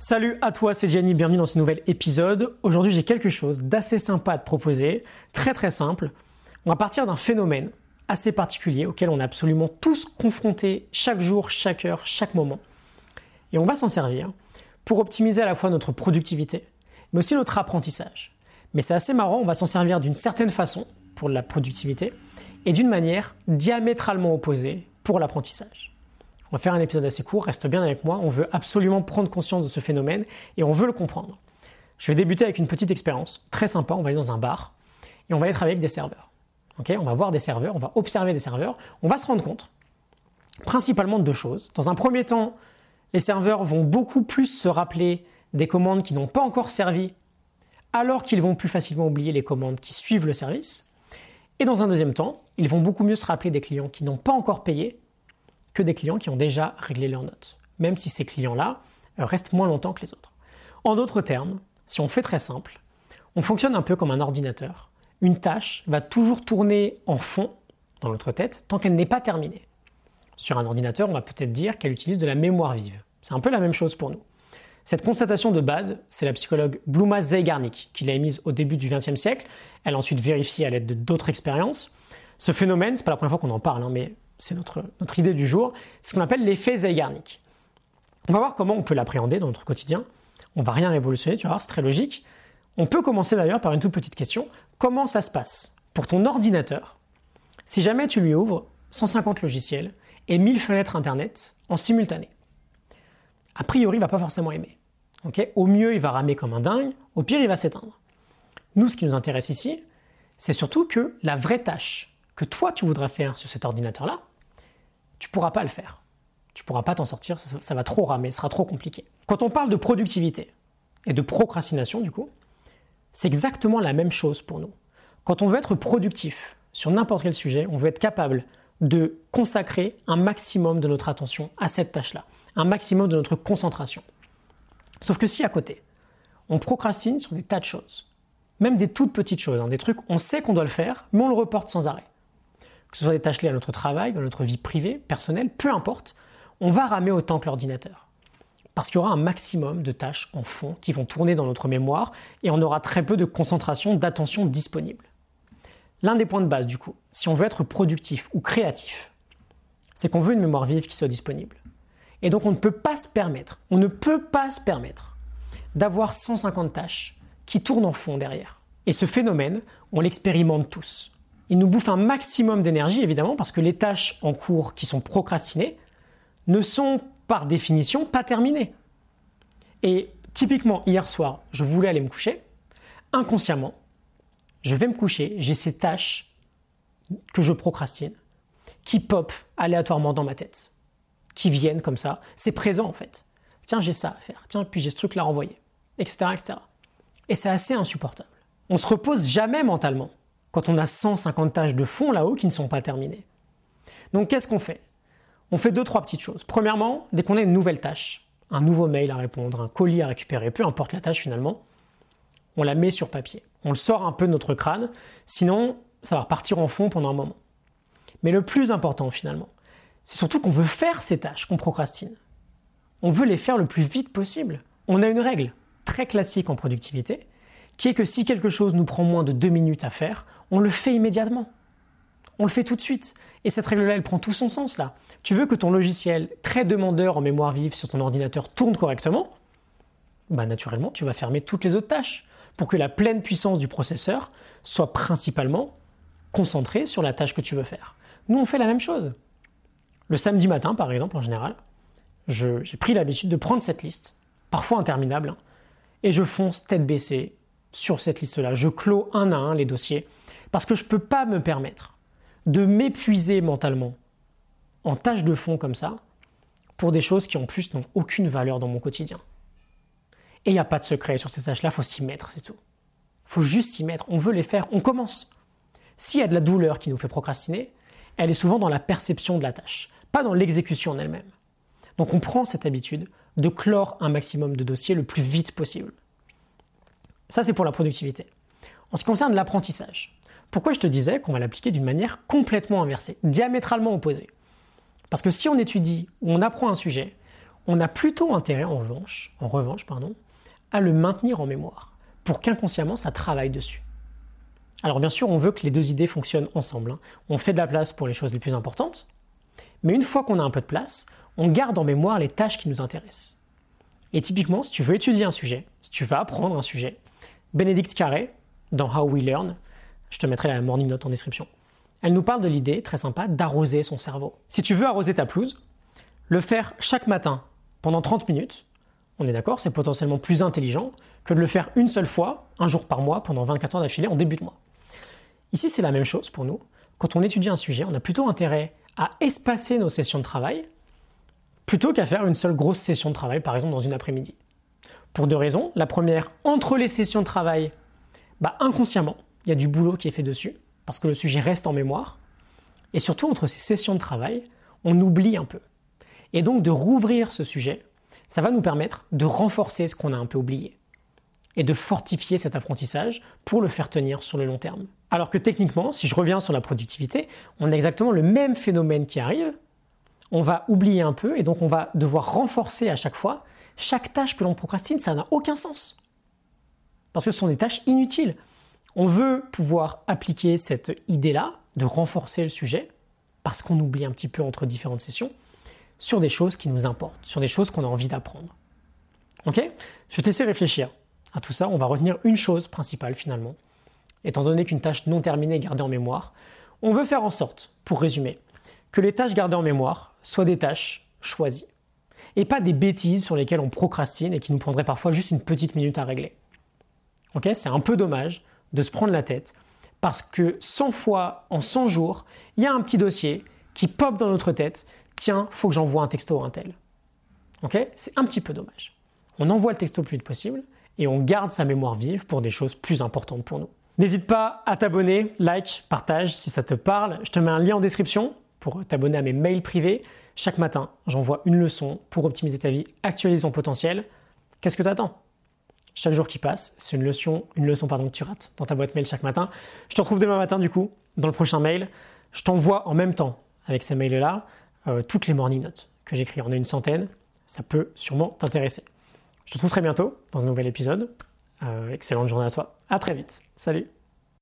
Salut à toi, c'est Gianni, bienvenue dans ce nouvel épisode. Aujourd'hui, j'ai quelque chose d'assez sympa à te proposer, très très simple. On va partir d'un phénomène assez particulier auquel on est absolument tous confrontés chaque jour, chaque heure, chaque moment. Et on va s'en servir pour optimiser à la fois notre productivité, mais aussi notre apprentissage. Mais c'est assez marrant, on va s'en servir d'une certaine façon pour la productivité et d'une manière diamétralement opposée pour l'apprentissage. On va faire un épisode assez court, reste bien avec moi, on veut absolument prendre conscience de ce phénomène et on veut le comprendre. Je vais débuter avec une petite expérience très sympa, on va aller dans un bar et on va être avec des serveurs. on va voir des serveurs, on va observer des serveurs, on va se rendre compte principalement de deux choses. Dans un premier temps, les serveurs vont beaucoup plus se rappeler des commandes qui n'ont pas encore servi, alors qu'ils vont plus facilement oublier les commandes qui suivent le service. Et dans un deuxième temps, ils vont beaucoup mieux se rappeler des clients qui n'ont pas encore payé des clients qui ont déjà réglé leurs notes, même si ces clients-là euh, restent moins longtemps que les autres. En d'autres termes, si on fait très simple, on fonctionne un peu comme un ordinateur. Une tâche va toujours tourner en fond dans notre tête tant qu'elle n'est pas terminée. Sur un ordinateur, on va peut-être dire qu'elle utilise de la mémoire vive. C'est un peu la même chose pour nous. Cette constatation de base, c'est la psychologue Bluma Zeigarnik qui l'a émise au début du XXe siècle. Elle a ensuite vérifié à l'aide d'autres expériences. Ce phénomène, c'est pas la première fois qu'on en parle, hein, mais c'est notre, notre idée du jour, ce qu'on appelle l'effet Zeigarnik. On va voir comment on peut l'appréhender dans notre quotidien. On va rien révolutionner, tu vas voir, c'est très logique. On peut commencer d'ailleurs par une toute petite question. Comment ça se passe pour ton ordinateur si jamais tu lui ouvres 150 logiciels et 1000 fenêtres Internet en simultané? A priori, il va pas forcément aimer. au mieux, il va ramer comme un dingue, au pire, il va s'éteindre. Nous, ce qui nous intéresse ici, c'est surtout que la vraie tâche que toi, tu voudrais faire sur cet ordinateur-là, tu pourras pas le faire. Tu pourras pas t'en sortir, ça, ça va trop ramer, ce sera trop compliqué. Quand on parle de productivité et de procrastination, du coup, c'est exactement la même chose pour nous. Quand on veut être productif sur n'importe quel sujet, on veut être capable de consacrer un maximum de notre attention à cette tâche-là, un maximum de notre concentration. Sauf que si à côté, on procrastine sur des tas de choses, même des toutes petites choses, hein, des trucs, on sait qu'on doit le faire, mais on le reporte sans arrêt. Que ce soit des tâches liées à notre travail, dans notre vie privée, personnelle, peu importe, on va ramer autant que l'ordinateur. Parce qu'il y aura un maximum de tâches en fond qui vont tourner dans notre mémoire et on aura très peu de concentration, d'attention disponible. L'un des points de base, du coup, si on veut être productif ou créatif, c'est qu'on veut une mémoire vive qui soit disponible. Et donc on ne peut pas se permettre, on ne peut pas se permettre d'avoir 150 tâches qui tournent en fond derrière. Et ce phénomène, on l'expérimente tous. Il nous bouffe un maximum d'énergie, évidemment, parce que les tâches en cours qui sont procrastinées ne sont par définition pas terminées. Et typiquement, hier soir, je voulais aller me coucher. Inconsciemment, je vais me coucher, j'ai ces tâches que je procrastine, qui pop aléatoirement dans ma tête, qui viennent comme ça. C'est présent en fait. Tiens, j'ai ça à faire. Tiens, puis j'ai ce truc-là à renvoyer, etc., etc. Et c'est assez insupportable. On se repose jamais mentalement quand on a 150 tâches de fond là-haut qui ne sont pas terminées. Donc qu'est-ce qu'on fait? On fait deux, trois petites choses. Premièrement, dès qu'on a une nouvelle tâche, un nouveau mail à répondre, un colis à récupérer, peu importe la tâche finalement, on la met sur papier. On le sort un peu de notre crâne, sinon ça va repartir en fond pendant un moment. Mais le plus important finalement, c'est surtout qu'on veut faire ces tâches qu'on procrastine. On veut les faire le plus vite possible. On a une règle très classique en productivité, qui est que si quelque chose nous prend moins de deux minutes à faire, on le fait immédiatement. On le fait tout de suite. Et cette règle-là, elle prend tout son sens là. Tu veux que ton logiciel très demandeur en mémoire vive sur ton ordinateur tourne correctement Bah naturellement, tu vas fermer toutes les autres tâches pour que la pleine puissance du processeur soit principalement concentrée sur la tâche que tu veux faire. Nous, on fait la même chose. Le samedi matin, par exemple, en général, j'ai pris l'habitude de prendre cette liste, parfois interminable, hein, et je fonce tête baissée sur cette liste-là. Je clôt un à un les dossiers, parce que je ne peux pas me permettre de m'épuiser mentalement en tâches de fond comme ça, pour des choses qui en plus n'ont aucune valeur dans mon quotidien. Et il n'y a pas de secret sur ces tâches-là, faut s'y mettre, c'est tout. Faut juste s'y mettre, on veut les faire, on commence. S'il y a de la douleur qui nous fait procrastiner, elle est souvent dans la perception de la tâche, pas dans l'exécution en elle-même. Donc on prend cette habitude de clore un maximum de dossiers le plus vite possible. Ça, c'est pour la productivité. En ce qui concerne l'apprentissage, pourquoi je te disais qu'on va l'appliquer d'une manière complètement inversée, diamétralement opposée? Parce que si on étudie ou on apprend un sujet, on a plutôt intérêt en revanche, en revanche pardon, à le maintenir en mémoire pour qu'inconsciemment ça travaille dessus. Alors bien sûr, on veut que les deux idées fonctionnent ensemble. Hein. On fait de la place pour les choses les plus importantes, mais une fois qu'on a un peu de place, on garde en mémoire les tâches qui nous intéressent. Et typiquement, si tu veux étudier un sujet, si tu veux apprendre un sujet, Bénédicte Carré, dans How We Learn, je te mettrai la morning note en description, elle nous parle de l'idée, très sympa, d'arroser son cerveau. Si tu veux arroser ta pelouse, le faire chaque matin pendant 30 minutes, on est d'accord, c'est potentiellement plus intelligent que de le faire une seule fois, un jour par mois, pendant 24 heures d'affilée en début de mois. Ici, c'est la même chose pour nous. Quand on étudie un sujet, on a plutôt intérêt à espacer nos sessions de travail plutôt qu'à faire une seule grosse session de travail, par exemple dans une après-midi. Pour deux raisons. La première, entre les sessions de travail, bah, inconsciemment, il y a du boulot qui est fait dessus, parce que le sujet reste en mémoire. Et surtout, entre ces sessions de travail, on oublie un peu. Et donc de rouvrir ce sujet, ça va nous permettre de renforcer ce qu'on a un peu oublié et de fortifier cet apprentissage pour le faire tenir sur le long terme. Alors que techniquement, si je reviens sur la productivité, on a exactement le même phénomène qui arrive. On va oublier un peu et donc on va devoir renforcer à chaque fois chaque tâche que l'on procrastine, ça n'a aucun sens. Parce que ce sont des tâches inutiles. On veut pouvoir appliquer cette idée-là de renforcer le sujet parce qu'on oublie un petit peu entre différentes sessions sur des choses qui nous importent, sur des choses qu'on a envie d'apprendre. Ok? Je vais te laisser réfléchir à tout ça. On va retenir une chose principale finalement. Étant donné qu'une tâche non terminée est gardée en mémoire, on veut faire en sorte, pour résumer, que les tâches gardées en mémoire soient des tâches choisies. Et pas des bêtises sur lesquelles on procrastine et qui nous prendraient parfois juste une petite minute à régler. Ok C'est un peu dommage de se prendre la tête parce que 100 fois en 100 jours, il y a un petit dossier qui pop dans notre tête tiens, faut que j'envoie un texto à un tel. Ok C'est un petit peu dommage. On envoie le texto le plus vite possible et on garde sa mémoire vive pour des choses plus importantes pour nous. N'hésite pas à t'abonner, like, partage si ça te parle. Je te mets un lien en description pour t'abonner à mes mails privés. Chaque matin, j'envoie une leçon pour optimiser ta vie, actualiser ton potentiel. Qu'est-ce que tu attends Chaque jour qui passe, c'est une leçon, une leçon pardon, que tu rates dans ta boîte mail chaque matin. Je te retrouve demain matin du coup dans le prochain mail. Je t'envoie en même temps avec ces mails-là euh, toutes les morning notes que j'écris. On a une centaine, ça peut sûrement t'intéresser. Je te retrouve très bientôt dans un nouvel épisode. Euh, excellente journée à toi. À très vite. Salut.